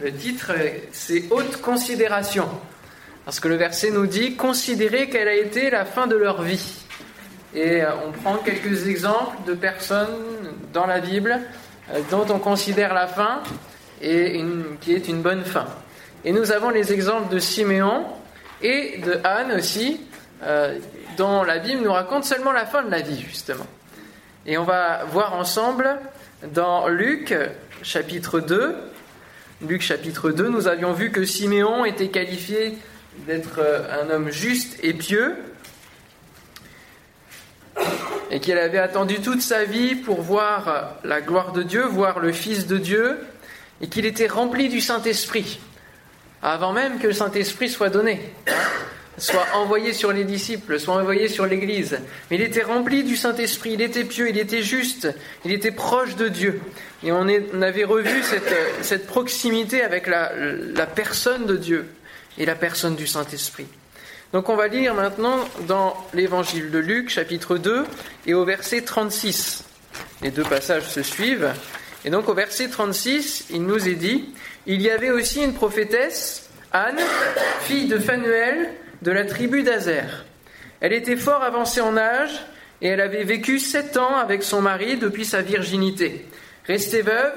Le titre, c'est Haute considération. Parce que le verset nous dit Considérez quelle a été la fin de leur vie. Et euh, on prend quelques exemples de personnes dans la Bible euh, dont on considère la fin et qui est une bonne fin. Et nous avons les exemples de Siméon et de Anne aussi, euh, dont la Bible nous raconte seulement la fin de la vie, justement. Et on va voir ensemble dans Luc chapitre 2, Luc chapitre 2, nous avions vu que Siméon était qualifié d'être euh, un homme juste et pieux, et qu'il avait attendu toute sa vie pour voir la gloire de Dieu, voir le Fils de Dieu, et qu'il était rempli du Saint-Esprit, avant même que le Saint-Esprit soit donné soit envoyé sur les disciples, soit envoyé sur l'Église. Mais il était rempli du Saint-Esprit, il était pieux, il était juste, il était proche de Dieu. Et on, avait revu cette, proximité avec la, la, personne de Dieu et la personne du Saint-Esprit. Donc on va lire maintenant dans l'Évangile de Luc, chapitre 2, et au verset 36. Les deux passages se suivent. Et donc au verset 36, il nous est dit, il y avait aussi une prophétesse, Anne, fille de Phanuel, de la tribu d'Azer. Elle était fort avancée en âge et elle avait vécu sept ans avec son mari depuis sa virginité. Restée veuve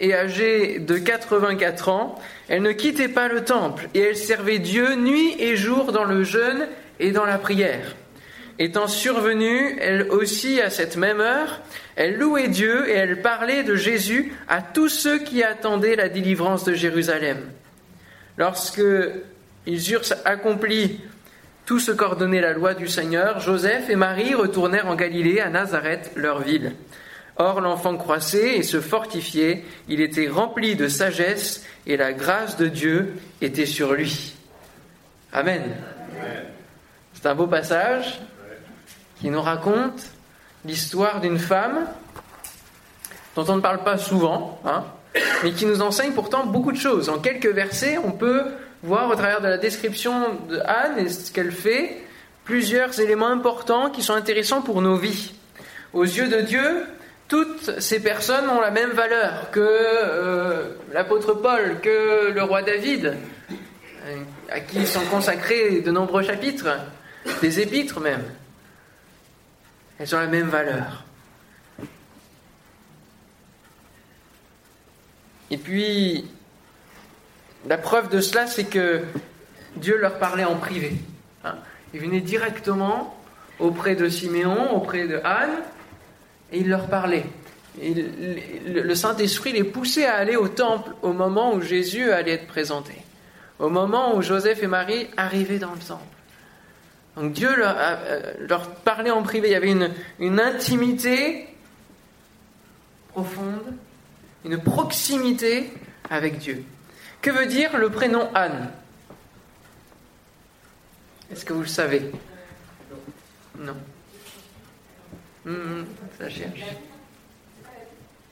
et âgée de 84 ans, elle ne quittait pas le temple et elle servait Dieu nuit et jour dans le jeûne et dans la prière. Étant survenue, elle aussi à cette même heure, elle louait Dieu et elle parlait de Jésus à tous ceux qui attendaient la délivrance de Jérusalem. Lorsque ils eurent accompli tout ce qu'ordonnait la loi du Seigneur. Joseph et Marie retournèrent en Galilée, à Nazareth, leur ville. Or l'enfant croissait et se fortifiait, il était rempli de sagesse et la grâce de Dieu était sur lui. Amen. C'est un beau passage qui nous raconte l'histoire d'une femme dont on ne parle pas souvent, hein, mais qui nous enseigne pourtant beaucoup de choses. En quelques versets, on peut voir au travers de la description de Anne et ce qu'elle fait plusieurs éléments importants qui sont intéressants pour nos vies. Aux yeux de Dieu, toutes ces personnes ont la même valeur que euh, l'apôtre Paul, que le roi David, à qui sont consacrés de nombreux chapitres, des épîtres même. Elles ont la même valeur. Et puis, la preuve de cela, c'est que Dieu leur parlait en privé. Hein. Il venait directement auprès de Siméon, auprès de Anne, et il leur parlait. le Saint-Esprit les poussait à aller au temple au moment où Jésus allait être présenté, au moment où Joseph et Marie arrivaient dans le temple. Donc Dieu leur, euh, parlait en privé. Il y avait une, une intimité profonde, une proximité avec Dieu. Que veut dire le prénom Anne? Est-ce que vous le savez? Non. Hum, ça cherche.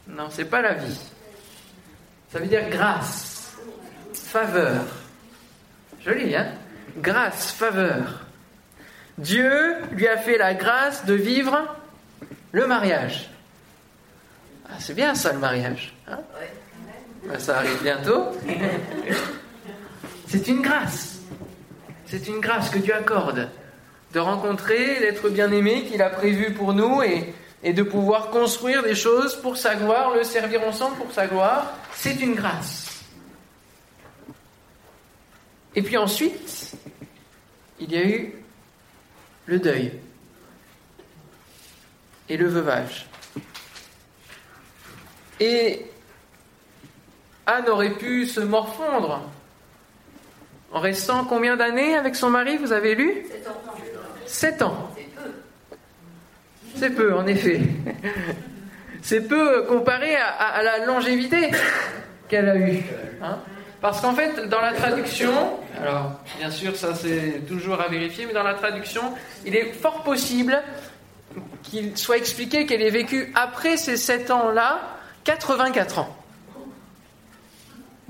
Non, c'est pas la vie. Ça veut dire grâce, faveur. Joli, hein? Grâce, faveur. Dieu lui a fait la grâce de vivre le mariage. Ah, c'est bien ça, le mariage. Hein? Ça arrive bientôt. C'est une grâce. C'est une grâce que Dieu accorde de rencontrer l'être bien-aimé qu'il a prévu pour nous et, et de pouvoir construire des choses pour sa gloire, le servir ensemble pour sa gloire. C'est une grâce. Et puis ensuite, il y a eu le deuil et le veuvage. Et Anne aurait pu se morfondre en restant combien d'années avec son mari, vous avez lu? Sept ans. C'est peu, en effet. C'est peu comparé à, la longévité qu'elle a eue. Hein. Parce qu'en fait, dans la traduction, alors bien sûr, ça c'est toujours à vérifier, mais dans la traduction, il est fort possible qu'il soit expliqué qu'elle ait vécu après ces sept ans-là 84 ans.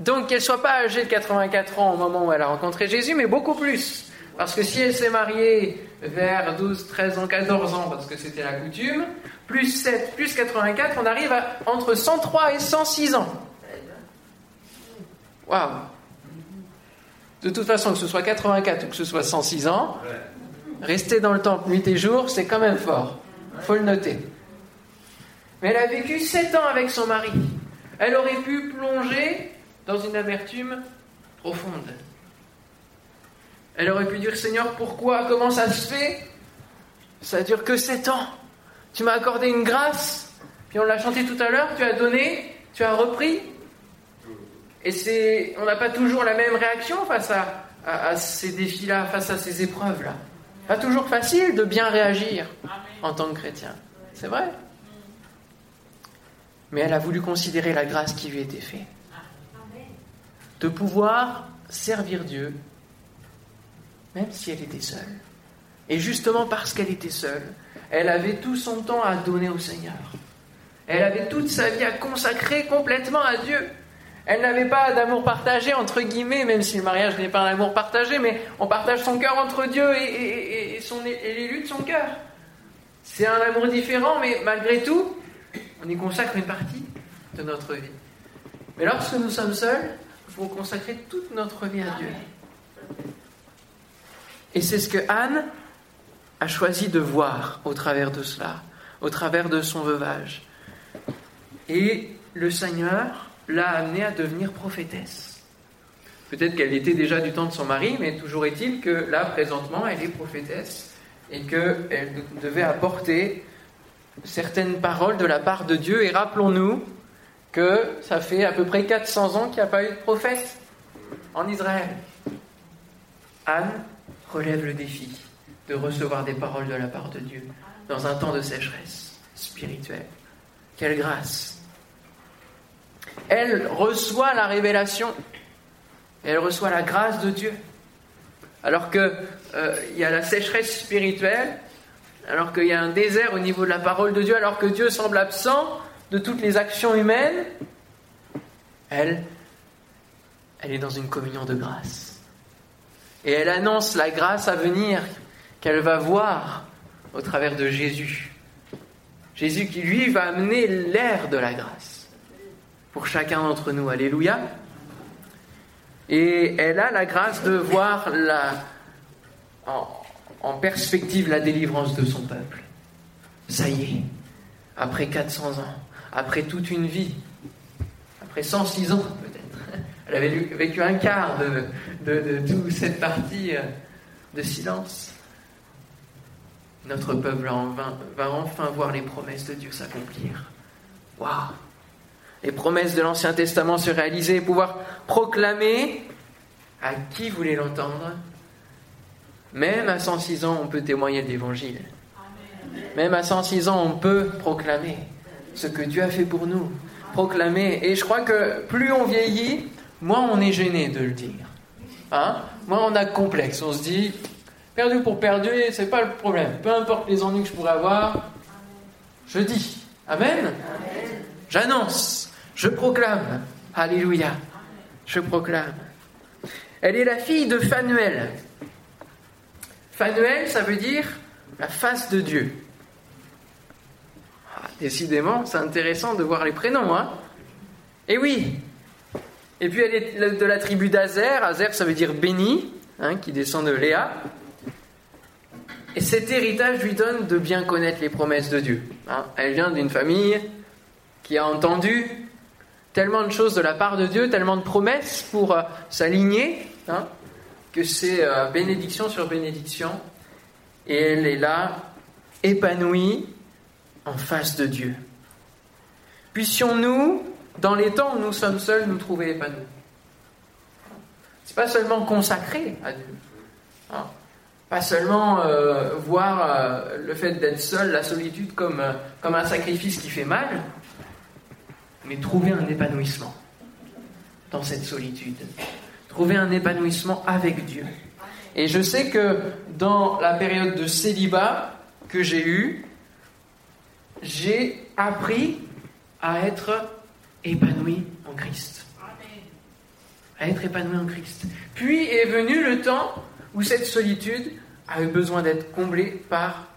Donc qu'elle soit pas âgée de 84 ans au moment où elle a rencontré Jésus, mais beaucoup plus. Parce que si elle s'est mariée vers 12, 13 ans, 14 ans, parce que c'était la coutume, plus 7, plus 84, on arrive à entre 103 et 106 ans. Waouh De toute façon, que ce soit 84 ou que ce soit 106 ans, rester dans le temple nuit et jour, c'est quand même fort. faut le noter. Mais elle a vécu 7 ans avec son mari. Elle aurait pu plonger dans une amertume profonde. Elle aurait pu dire Seigneur, pourquoi Comment ça se fait? Ça dure que 7 ans. Tu m'as accordé une grâce, puis on l'a chanté tout à l'heure, tu as donné, tu as repris. Et c'est, on n'a pas toujours la même réaction face à, ces défis-là, face à ces épreuves-là. Pas toujours facile de bien réagir en tant que chrétien. C'est vrai. Mais elle a voulu considérer la grâce qui lui était faite. De pouvoir servir Dieu, même si elle était seule. Et justement parce qu'elle était seule, elle avait tout son temps à donner au Seigneur. Elle avait toute sa vie à consacrer complètement à Dieu. Elle n'avait pas d'amour partagé, entre guillemets, même si le mariage n'est pas un amour partagé, mais on partage son cœur entre Dieu et, l'élu de son cœur. C'est un amour différent, mais malgré tout, on y consacre une partie de notre vie. Mais lorsque nous sommes seuls, il faut consacrer toute notre vie à Dieu. Et c'est ce que Anne a choisi de voir au travers de cela, au travers de son veuvage. Et le Seigneur l'a amenée à devenir prophétesse. Peut-être qu'elle était déjà du temps de son mari, mais toujours est-il que là, présentement, elle est prophétesse et qu'elle devait apporter certaines paroles de la part de Dieu. Et rappelons-nous que ça fait à peu près 400 ans qu'il n'y a pas eu de prophète en Israël. Anne relève le défi de recevoir des paroles de la part de Dieu dans un temps de sécheresse spirituelle. Quelle grâce Elle reçoit la révélation, elle reçoit la grâce de Dieu. Alors qu'il euh, y a la sécheresse spirituelle, alors qu'il y a un désert au niveau de la parole de Dieu, alors que Dieu semble absent de toutes les actions humaines, elle, elle est dans une communion de grâce. Et elle annonce la grâce à venir qu'elle va voir au travers de Jésus. Jésus qui, lui, va amener l'air de la grâce pour chacun d'entre nous. Alléluia. Et elle a la grâce de voir en, perspective la délivrance de son peuple. Ça y est, après 400 ans, après toute une vie, après 106 ans peut-être, elle avait vécu un quart de, de, de toute cette partie euh, de silence. Notre peuple va enfin voir les promesses de Dieu s'accomplir. Waouh Les promesses de l'Ancien Testament se réaliser et pouvoir proclamer à qui voulait l'entendre. Même à 106 ans, on peut témoigner de l'Évangile. Même à 106 ans, on peut proclamer ce que Dieu a fait pour nous. Proclamer. Et je crois que plus on vieillit, moins on est gêné de le dire. Hein? Moins on a complexe. On se dit, perdu pour perdu, c'est pas le problème. Peu importe les ennuis que je pourrais avoir, je dis. Amen? J'annonce, je proclame. Alléluia. Je proclame. Elle est la fille de Fanuel. Fanuel, ça veut dire la face de Dieu. Décidément, c'est intéressant de voir les prénoms. Hein Et oui. Et puis elle est de la tribu d'Azer. Azer, ça veut dire béni, hein, qui descend de Léa. Et cet héritage lui donne de bien connaître les promesses de Dieu. Hein. Elle vient d'une famille qui a entendu tellement de choses de la part de Dieu, tellement de promesses pour euh, s'aligner, hein, que c'est euh, bénédiction sur bénédiction. Et elle est là, épanouie, en face de Dieu. Puissions-nous, dans les temps où nous sommes seuls, nous trouver épanouis. C'est pas seulement consacré à Dieu. Hein. Pas seulement euh, voir euh, le fait d'être seul, la solitude, comme, euh, comme un sacrifice qui fait mal, mais trouver un épanouissement dans cette solitude. Trouver un épanouissement avec Dieu. Et je sais que dans la période de célibat que j'ai eue, j'ai appris à être épanoui en Christ. À être épanoui en Christ. Puis est venu le temps où cette solitude a eu besoin d'être comblée par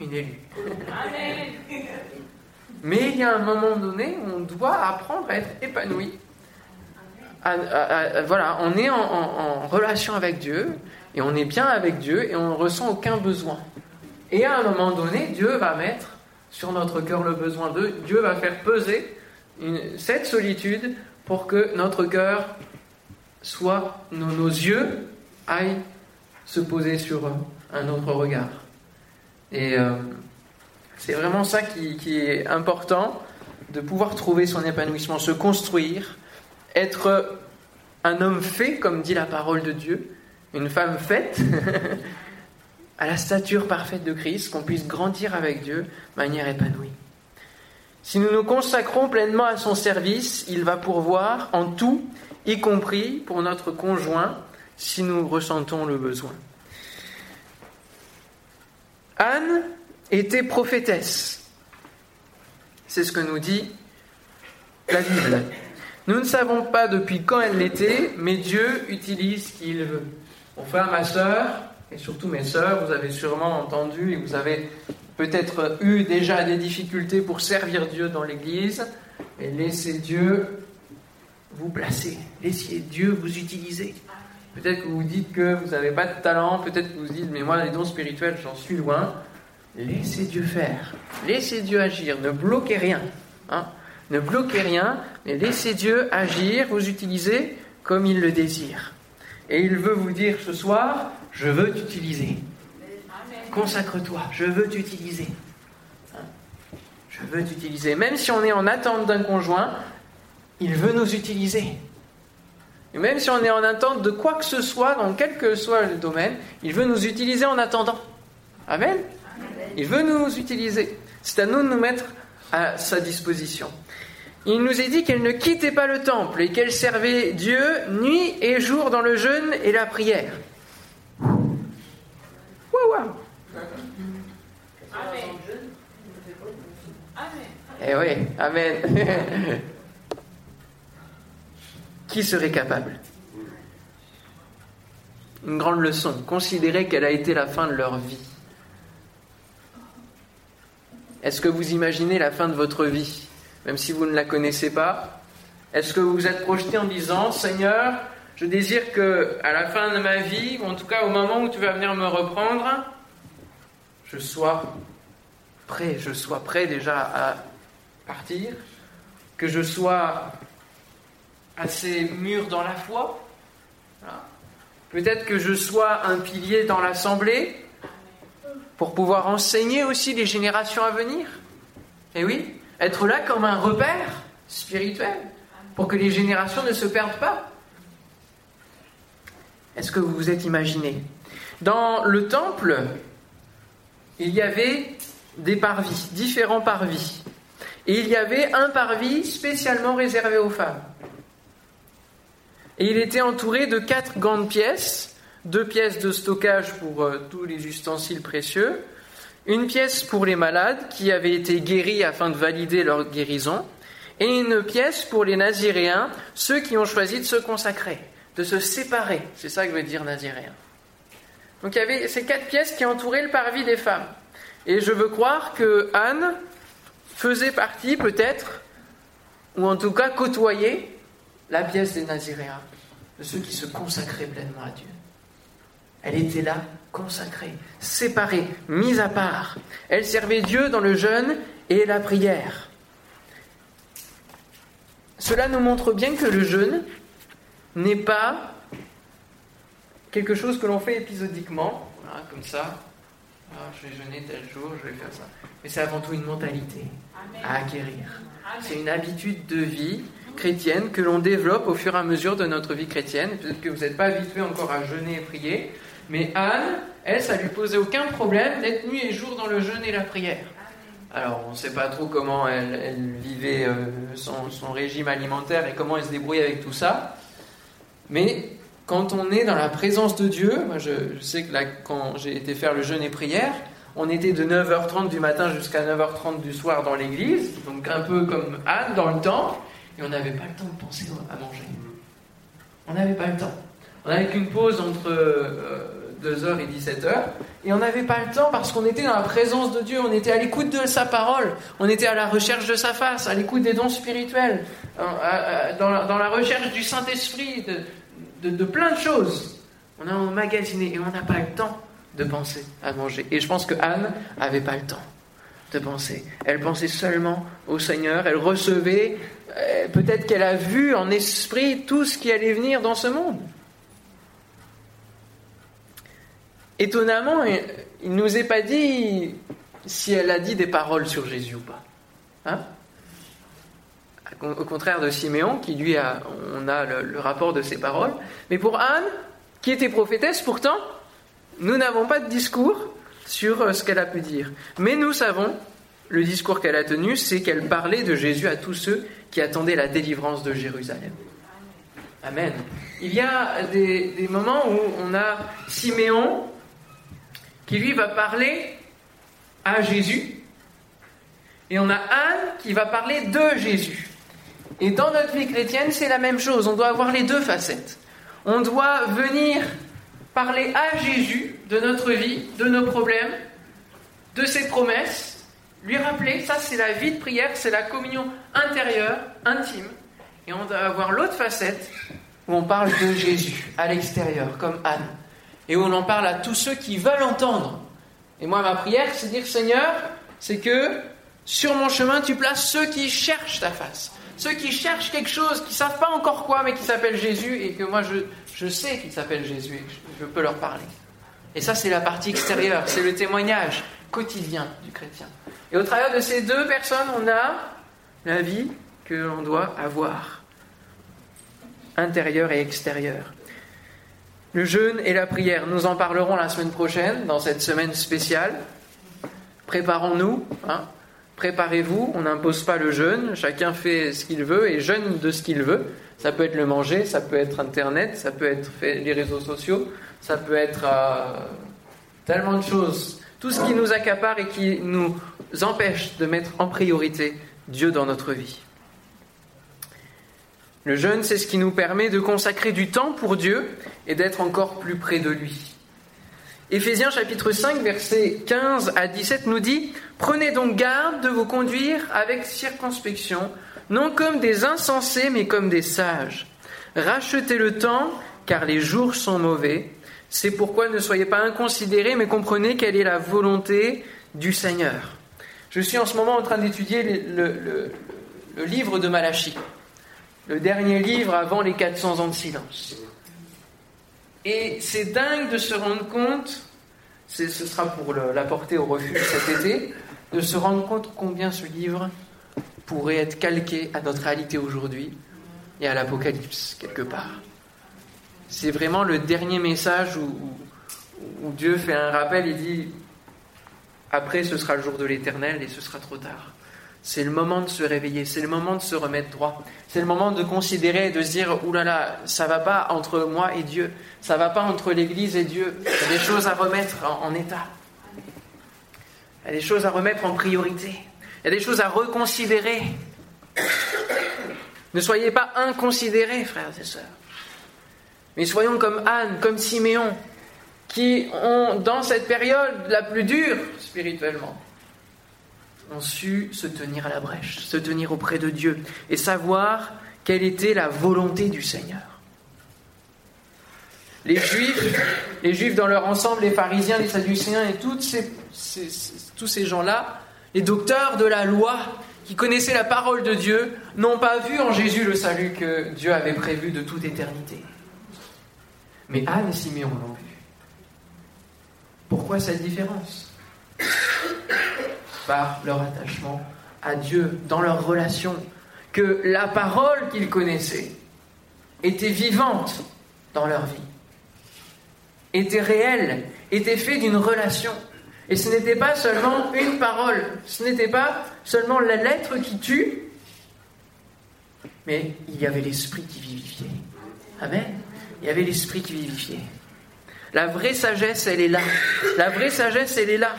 une élue. Mais il y a un moment donné où on doit apprendre à être épanoui voilà, on est en, relation avec Dieu et on est bien avec Dieu et on ne ressent aucun besoin. Et à un moment donné, Dieu va mettre sur notre cœur le besoin d'eux. Dieu va faire peser cette solitude pour que notre cœur soit, nos, yeux aillent se poser sur un autre regard. Et euh, c'est vraiment ça qui, est important, de pouvoir trouver son épanouissement, se construire, être un homme fait, comme dit la parole de Dieu, une femme faite, à la stature parfaite de Christ, qu'on puisse grandir avec Dieu de manière épanouie. Si nous nous consacrons pleinement à son service, il va pourvoir en tout, y compris pour notre conjoint, si nous ressentons le besoin. Anne était prophétesse. C'est ce que nous dit la Bible. Nous ne savons pas depuis quand elle l'était, mais Dieu utilise qui il veut. Mon frère, ma soeur, et surtout mes sœurs, vous avez sûrement entendu et vous avez peut-être eu déjà des difficultés pour servir Dieu dans l'Église, et laissez Dieu vous placer, laissez Dieu vous utiliser. Peut-être que vous dites que vous n'avez pas de talent, peut-être que vous dites, mais moi, les dons spirituels, j'en suis loin. Laissez Dieu faire, laissez Dieu agir, ne bloquez rien. Hein. Ne bloquez rien, mais laissez Dieu agir, vous utiliser comme il le désire. Et il veut vous dire ce soir, je veux t'utiliser. Consacre-toi, je veux t'utiliser. Hein? Je veux t'utiliser. Même si on est en attente d'un conjoint, il veut nous utiliser. Et même si on est en attente de quoi que ce soit, dans quel que soit le domaine, il veut nous utiliser en attendant. Amen? Il veut nous utiliser. C'est à nous de nous mettre à sa disposition. Il nous est dit qu'elle ne quittait pas le temple et qu'elle servait Dieu nuit et jour dans le jeûne et la prière. Amen. Eh oui, Amen. Qui serait capable? Une grande leçon. Considérez qu'elle a été la fin de leur vie. Est-ce que vous imaginez la fin de votre vie, même si vous ne la connaissez pas Est-ce que vous vous êtes projeté en disant Seigneur, je désire que à la fin de ma vie, ou en tout cas au moment où tu vas venir me reprendre, je sois prêt, je sois prêt déjà à partir, que je sois assez mûr dans la foi, peut-être que je sois un pilier dans l'assemblée, pour pouvoir enseigner aussi les générations à venir. Et oui, être là comme un repère spirituel pour que les générations ne se perdent pas. Est-ce que vous vous êtes imaginé? Dans le temple, il y avait des parvis, différents parvis. Et il y avait un parvis spécialement réservé aux femmes. Et il était entouré de quatre grandes pièces deux pièces de stockage pour euh, tous les ustensiles précieux, une pièce pour les malades qui avaient été guéris afin de valider leur guérison, et une pièce pour les naziréens, ceux qui ont choisi de se consacrer, de se séparer. C'est ça que veut dire naziréen. Donc il y avait ces quatre pièces qui entouraient le parvis des femmes. Et je veux croire que Anne faisait partie peut-être, ou en tout cas côtoyait, la pièce des naziréens, de ceux qui se consacraient pleinement à Dieu. Elle était là, consacrée, séparée, mise à part. Elle servait Dieu dans le jeûne et la prière. Cela nous montre bien que le jeûne n'est pas quelque chose que l'on fait épisodiquement, comme ça. Ah, je vais jeûner tel jour, je vais faire ça. Mais c'est avant tout une mentalité à acquérir. C'est une habitude de vie chrétienne que l'on développe au fur et à mesure de notre vie chrétienne. Peut-être que vous n'êtes pas habitué encore à jeûner et prier, mais Anne, elle, ça lui posait aucun problème d'être nuit et jour dans le jeûne et la prière. Alors, on ne sait pas trop comment elle, vivait euh, son, régime alimentaire et comment elle se débrouillait avec tout ça. Mais quand on est dans la présence de Dieu, moi je, sais que là, quand j'ai été faire le jeûne et prière, on était de 9h30 du matin jusqu'à 9h30 du soir dans l'église, donc un peu comme Anne dans le temps, et on n'avait pas le temps de penser à manger. On n'avait pas le temps. On n'avait qu'une pause entre euh, 2h et 17h, et on n'avait pas le temps parce qu'on était dans la présence de Dieu, on était à l'écoute de sa parole, on était à la recherche de sa face, à l'écoute des dons spirituels, dans la, recherche du Saint-Esprit, de, de, plein de choses. On a emmagasiné et on n'a pas le temps de penser à manger. Et je pense que Anne n'avait pas le temps de penser. Elle pensait seulement au Seigneur, elle recevait, euh, peut-être qu'elle a vu en esprit tout ce qui allait venir dans ce monde. Étonnamment, il ne nous est pas dit si elle a dit des paroles sur Jésus ou pas. Hein? Au contraire de Siméon, qui lui a, on a le, rapport de ses paroles. Mais pour Anne, qui était prophétesse, pourtant, nous n'avons pas de discours sur euh, ce qu'elle a pu dire. Mais nous savons, le discours qu'elle a tenu, c'est qu'elle parlait de Jésus à tous ceux qui attendaient la délivrance de Jérusalem. Amen. Il y a des, des moments où on a Siméon qui lui va parler à Jésus, et on a Anne qui va parler de Jésus. Et dans notre vie chrétienne, c'est la même chose. On doit avoir les deux facettes. On doit venir parler à Jésus de notre vie, de nos problèmes, de ses promesses, lui rappeler, ça c'est la vie de prière, c'est la communion intérieure, intime. Et on doit avoir l'autre facette où on parle de Jésus à l'extérieur, comme Anne, et où on en parle à tous ceux qui veulent entendre. Et moi, ma prière, c'est dire Seigneur, c'est que sur mon chemin, tu places ceux qui cherchent ta face ceux qui cherchent quelque chose, qui ne savent pas encore quoi, mais qui s'appelle Jésus, et que moi je, je sais qu'il s'appelle Jésus, et que je peux leur parler. Et ça, c'est la partie extérieure, c'est le témoignage quotidien du chrétien. Et au travers de ces deux personnes, on a la vie que l'on doit avoir, intérieure et extérieure. Le jeûne et la prière, nous en parlerons la semaine prochaine, dans cette semaine spéciale. Préparons-nous. Hein, préparez-vous, on n'impose pas le jeûne, chacun fait ce qu'il veut et jeûne de ce qu'il veut. Ça peut être le manger, ça peut être Internet, ça peut être les réseaux sociaux, ça peut être euh, tellement de choses. Tout ce qui nous accapare et qui nous empêche de mettre en priorité Dieu dans notre vie. Le jeûne, c'est ce qui nous permet de consacrer du temps pour Dieu et d'être encore plus près de lui. Éphésiens chapitre 5, versets 15 à 17 nous dit Prenez donc garde de vous conduire avec circonspection, non comme des insensés, mais comme des sages. Rachetez le temps, car les jours sont mauvais. C'est pourquoi ne soyez pas inconsidérés, mais comprenez quelle est la volonté du Seigneur. Je suis en ce moment en train d'étudier le, le livre de Malachie, le dernier livre avant les 400 ans de silence. Et c'est dingue de se rendre compte, ce sera pour l'apporter au refuge cet été, de se rendre compte combien ce livre pourrait être calqué à notre réalité aujourd'hui et à l'Apocalypse, quelque part. C'est vraiment le dernier message où, où, Dieu fait un rappel, il dit, après ce sera le jour de l'éternel et ce sera trop tard. C'est le moment de se réveiller, c'est le moment de se remettre droit. C'est le moment de considérer, de se dire, oulala, là là, ça va pas entre moi et Dieu, ça va pas entre l'Église et Dieu. Il y a des choses à remettre en, état. Il y a des choses à remettre en priorité. Il y a des choses à reconsidérer. Ne soyez pas inconsidérés, frères et sœurs. Mais soyons comme Anne, comme Siméon, qui ont, dans cette période la plus dure spirituellement, ont su se tenir à la brèche, se tenir auprès de Dieu et savoir quelle était la volonté du Seigneur. Les Juifs, les Juifs dans leur ensemble, les pharisiens, les sadducéens et tous ces gens-là, les docteurs de la loi qui connaissaient la parole de Dieu, n'ont pas vu en Jésus le salut que Dieu avait prévu de toute éternité. Mais Anne et Siméon l'ont vu. Pourquoi cette différence? Par leur attachement à Dieu, dans leur relation, que la parole qu'ils connaissaient était vivante dans leur vie, était réelle, était faite d'une relation. Et ce n'était pas seulement une parole, ce n'était pas seulement la lettre qui tue, mais il y avait l'esprit qui vivifiait. Amen. Il y avait l'esprit qui vivifiait. La vraie sagesse, elle est là. La vraie sagesse, elle est là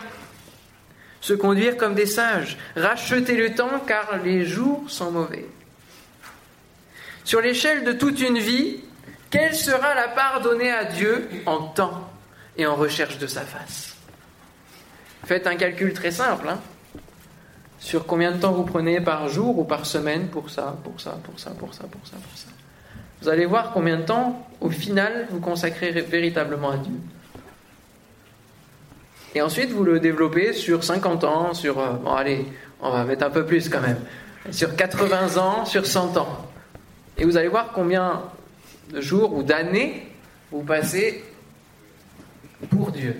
se conduire comme des sages, racheter le temps car les jours sont mauvais. Sur l'échelle de toute une vie, quelle sera la part donnée à Dieu en temps et en recherche de sa face? Faites un calcul très simple. Hein, sur combien de temps vous prenez par jour ou par semaine pour ça, pour ça, pour ça, pour ça, pour ça, pour ça? Vous allez voir combien de temps, au final, vous consacrez véritablement à Dieu. Et ensuite, vous le développez sur 50 ans, sur... Euh, bon, allez, on va mettre un peu plus quand même. Sur 80 ans, sur 100 ans. Et vous allez voir combien de jours ou d'années vous passez pour Dieu.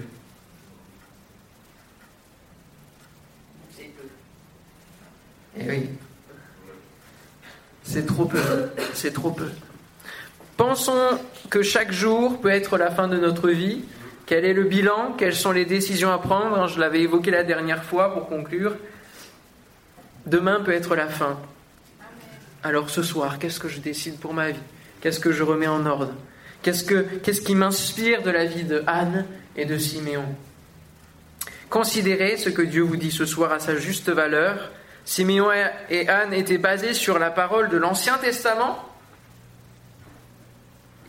Et eh oui. C'est trop peu. C'est trop peu. Pensons que chaque jour peut être la fin de notre vie. Quel est le bilan? Quelles sont les décisions à prendre? Je l'avais évoqué la dernière fois pour conclure. Demain peut être la fin. Alors ce soir, qu'est-ce que je décide pour ma vie? Qu'est-ce que je remets en ordre? Qu'est-ce, que, qu'est-ce qui m'inspire de la vie de Anne et de Siméon? Considérez ce que Dieu vous dit ce soir à sa juste valeur Simeon et Anne étaient basés sur la parole de l'Ancien Testament.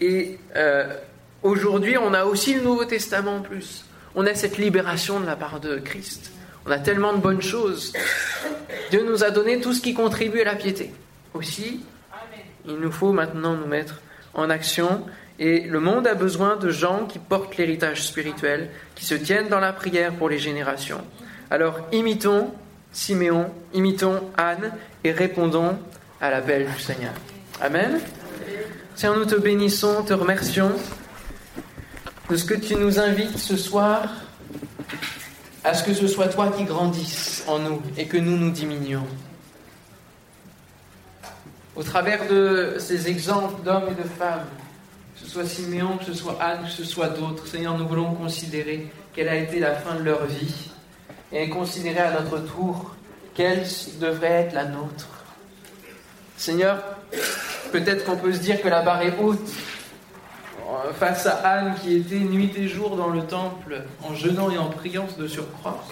Et euh, aujourd'hui, on a aussi le Nouveau Testament en plus. On a cette libération de la part de Christ. On a tellement de bonnes choses. Dieu nous a donné tout ce qui contribue à la piété. Aussi, il nous faut maintenant nous mettre en action. Et le monde a besoin de gens qui portent l'héritage spirituel, qui se tiennent dans la prière pour les générations. Alors imitons Siméon, imitons Anne et répondons à l'appel du Seigneur. Amen. Seigneur, nous te bénissons, te remercions de ce que tu nous invites ce soir à ce que ce soit toi qui grandisses en nous et que nous nous diminuions. Au travers de ces exemples d'hommes et de femmes, que ce soit Siméon, que ce soit Anne, que ce soit d'autres, Seigneur, nous voulons considérer quelle a été la fin de leur vie et considérer à notre tour quelle devrait être la nôtre. Seigneur, peut-être qu'on peut se dire que la barre est haute face à Anne qui était nuit et jour dans le temple en jeûnant et en priant de surcroît.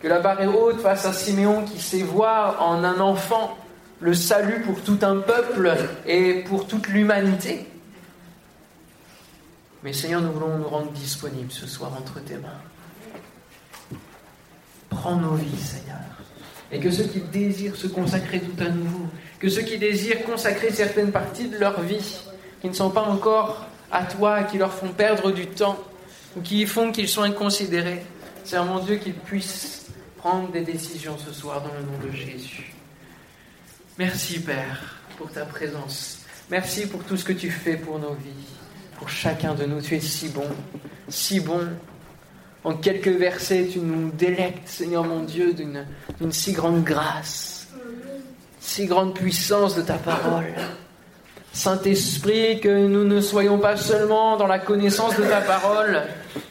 Que la barre est haute face à Siméon qui sait voir en un enfant le salut pour tout un peuple et pour toute l'humanité. Mais Seigneur, nous voulons nous rendre disponibles ce soir entre tes mains. Prends nos vies, Seigneur. Et que ceux qui désirent se consacrer tout à nouveau, que ceux qui désirent consacrer certaines parties de leur vie, qui ne sont pas encore à toi, qui leur font perdre du temps, ou qui font qu'ils sont inconsidérés, c'est mon Dieu qu'ils puissent prendre des décisions ce soir dans le nom de Jésus. Merci Père pour ta présence. Merci pour tout ce que tu fais pour nos vies, pour chacun de nous. Tu es si bon, si bon. En quelques versets, tu nous délectes, Seigneur mon Dieu, d'une si grande grâce, si grande puissance de ta parole. Saint-Esprit, que nous ne soyons pas seulement dans la connaissance de ta parole,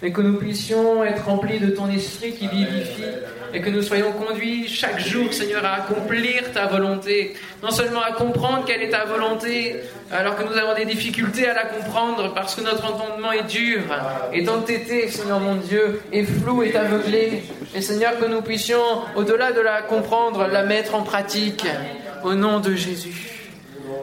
mais que nous puissions être remplis de ton esprit qui vivifie et que nous soyons conduits chaque jour, Seigneur, à accomplir ta volonté. Non seulement à comprendre quelle est ta volonté, alors que nous avons des difficultés à la comprendre parce que notre entendement est dur, est entêté, Seigneur mon Dieu, est flou, est aveuglé. Et Seigneur, que nous puissions, au-delà de la comprendre, la mettre en pratique. Au nom de Jésus.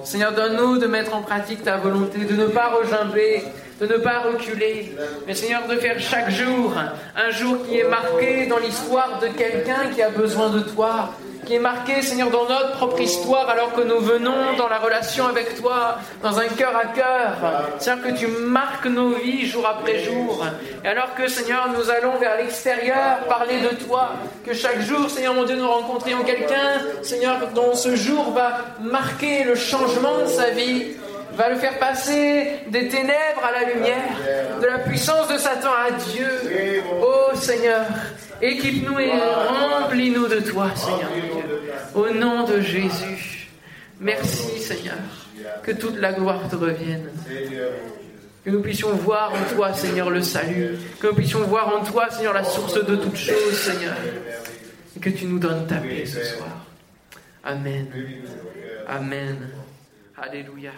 Seigneur, donne-nous de mettre en pratique ta volonté, de ne pas regimber, de ne pas reculer, mais Seigneur, de faire chaque jour un jour qui est marqué dans l'histoire de quelqu'un qui a besoin de toi, qui est marqué, Seigneur, dans notre propre histoire, alors que nous venons dans la relation avec toi, dans un cœur à cœur. Seigneur, que tu marques nos vies jour après jour. Et alors que, Seigneur, nous allons vers l'extérieur parler de toi, que chaque jour, Seigneur mon Dieu, nous rencontrions quelqu'un, Seigneur, dont ce jour va marquer le changement de sa vie va le faire passer des ténèbres à la lumière, de la puissance de Satan à Dieu. Oh Seigneur, équipe-nous et remplis-nous de toi, Seigneur. Au nom de Jésus. Merci, Seigneur. Que toute la gloire te revienne. Que nous puissions voir en toi, Seigneur, le salut. Que nous puissions voir en toi, Seigneur, la source de toutes choses, Seigneur. Et que tu nous donnes ta paix ce soir. Amen. Amen. Alléluia.